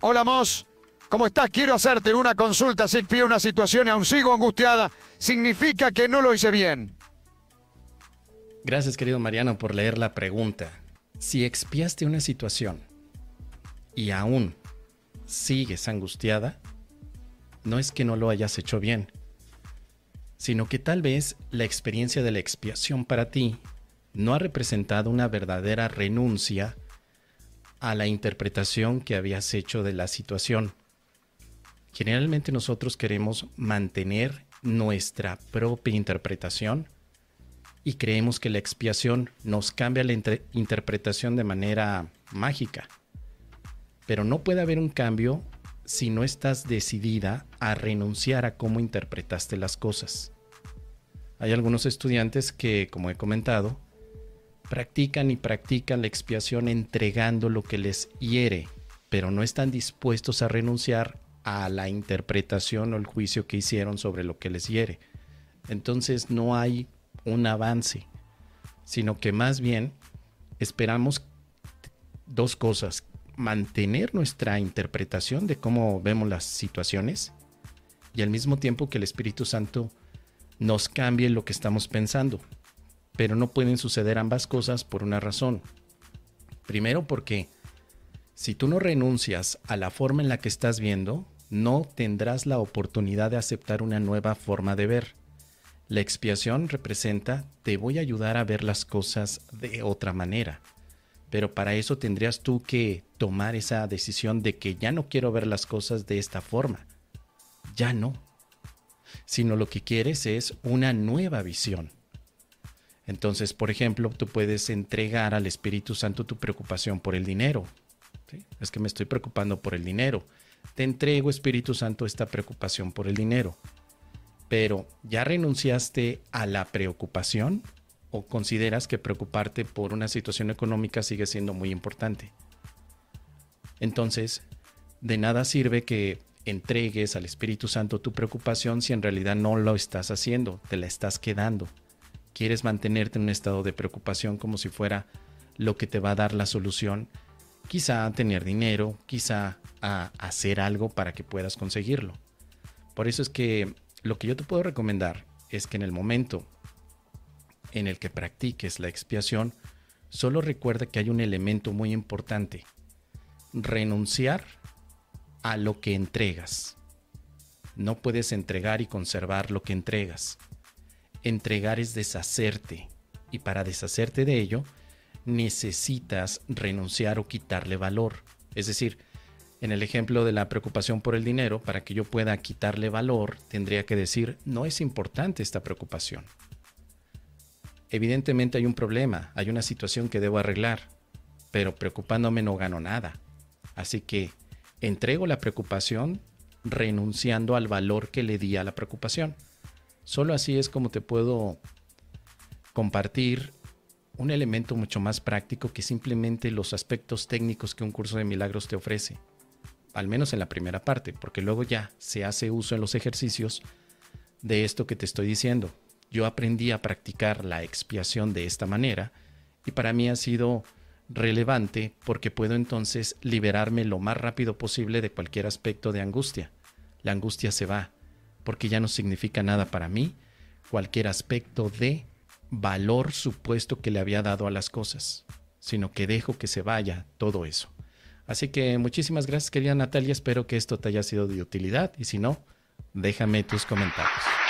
Hola, Mos. ¿Cómo estás? Quiero hacerte una consulta. Si pido una situación y aún sigo angustiada, significa que no lo hice bien. Gracias, querido Mariano, por leer la pregunta. Si expiaste una situación y aún sigues angustiada, no es que no lo hayas hecho bien, sino que tal vez la experiencia de la expiación para ti no ha representado una verdadera renuncia a la interpretación que habías hecho de la situación. Generalmente nosotros queremos mantener nuestra propia interpretación y creemos que la expiación nos cambia la interpretación de manera mágica. Pero no puede haber un cambio si no estás decidida a renunciar a cómo interpretaste las cosas. Hay algunos estudiantes que, como he comentado, practican y practican la expiación entregando lo que les hiere, pero no están dispuestos a renunciar a la interpretación o el juicio que hicieron sobre lo que les hiere. Entonces no hay un avance, sino que más bien esperamos dos cosas, mantener nuestra interpretación de cómo vemos las situaciones y al mismo tiempo que el Espíritu Santo nos cambie lo que estamos pensando pero no pueden suceder ambas cosas por una razón. Primero porque si tú no renuncias a la forma en la que estás viendo, no tendrás la oportunidad de aceptar una nueva forma de ver. La expiación representa te voy a ayudar a ver las cosas de otra manera. Pero para eso tendrías tú que tomar esa decisión de que ya no quiero ver las cosas de esta forma. Ya no. Sino lo que quieres es una nueva visión. Entonces, por ejemplo, tú puedes entregar al Espíritu Santo tu preocupación por el dinero. Es que me estoy preocupando por el dinero. Te entrego, Espíritu Santo, esta preocupación por el dinero. Pero, ¿ya renunciaste a la preocupación? ¿O consideras que preocuparte por una situación económica sigue siendo muy importante? Entonces, de nada sirve que entregues al Espíritu Santo tu preocupación si en realidad no lo estás haciendo, te la estás quedando quieres mantenerte en un estado de preocupación como si fuera lo que te va a dar la solución, quizá tener dinero, quizá a hacer algo para que puedas conseguirlo. Por eso es que lo que yo te puedo recomendar es que en el momento en el que practiques la expiación, solo recuerda que hay un elemento muy importante, renunciar a lo que entregas. No puedes entregar y conservar lo que entregas. Entregar es deshacerte y para deshacerte de ello necesitas renunciar o quitarle valor. Es decir, en el ejemplo de la preocupación por el dinero, para que yo pueda quitarle valor, tendría que decir, no es importante esta preocupación. Evidentemente hay un problema, hay una situación que debo arreglar, pero preocupándome no gano nada. Así que entrego la preocupación renunciando al valor que le di a la preocupación. Solo así es como te puedo compartir un elemento mucho más práctico que simplemente los aspectos técnicos que un curso de milagros te ofrece. Al menos en la primera parte, porque luego ya se hace uso en los ejercicios de esto que te estoy diciendo. Yo aprendí a practicar la expiación de esta manera y para mí ha sido relevante porque puedo entonces liberarme lo más rápido posible de cualquier aspecto de angustia. La angustia se va, porque ya no significa nada para mí cualquier aspecto de valor supuesto que le había dado a las cosas, sino que dejo que se vaya todo eso. Así que muchísimas gracias querida Natalia, espero que esto te haya sido de utilidad y si no, déjame tus comentarios.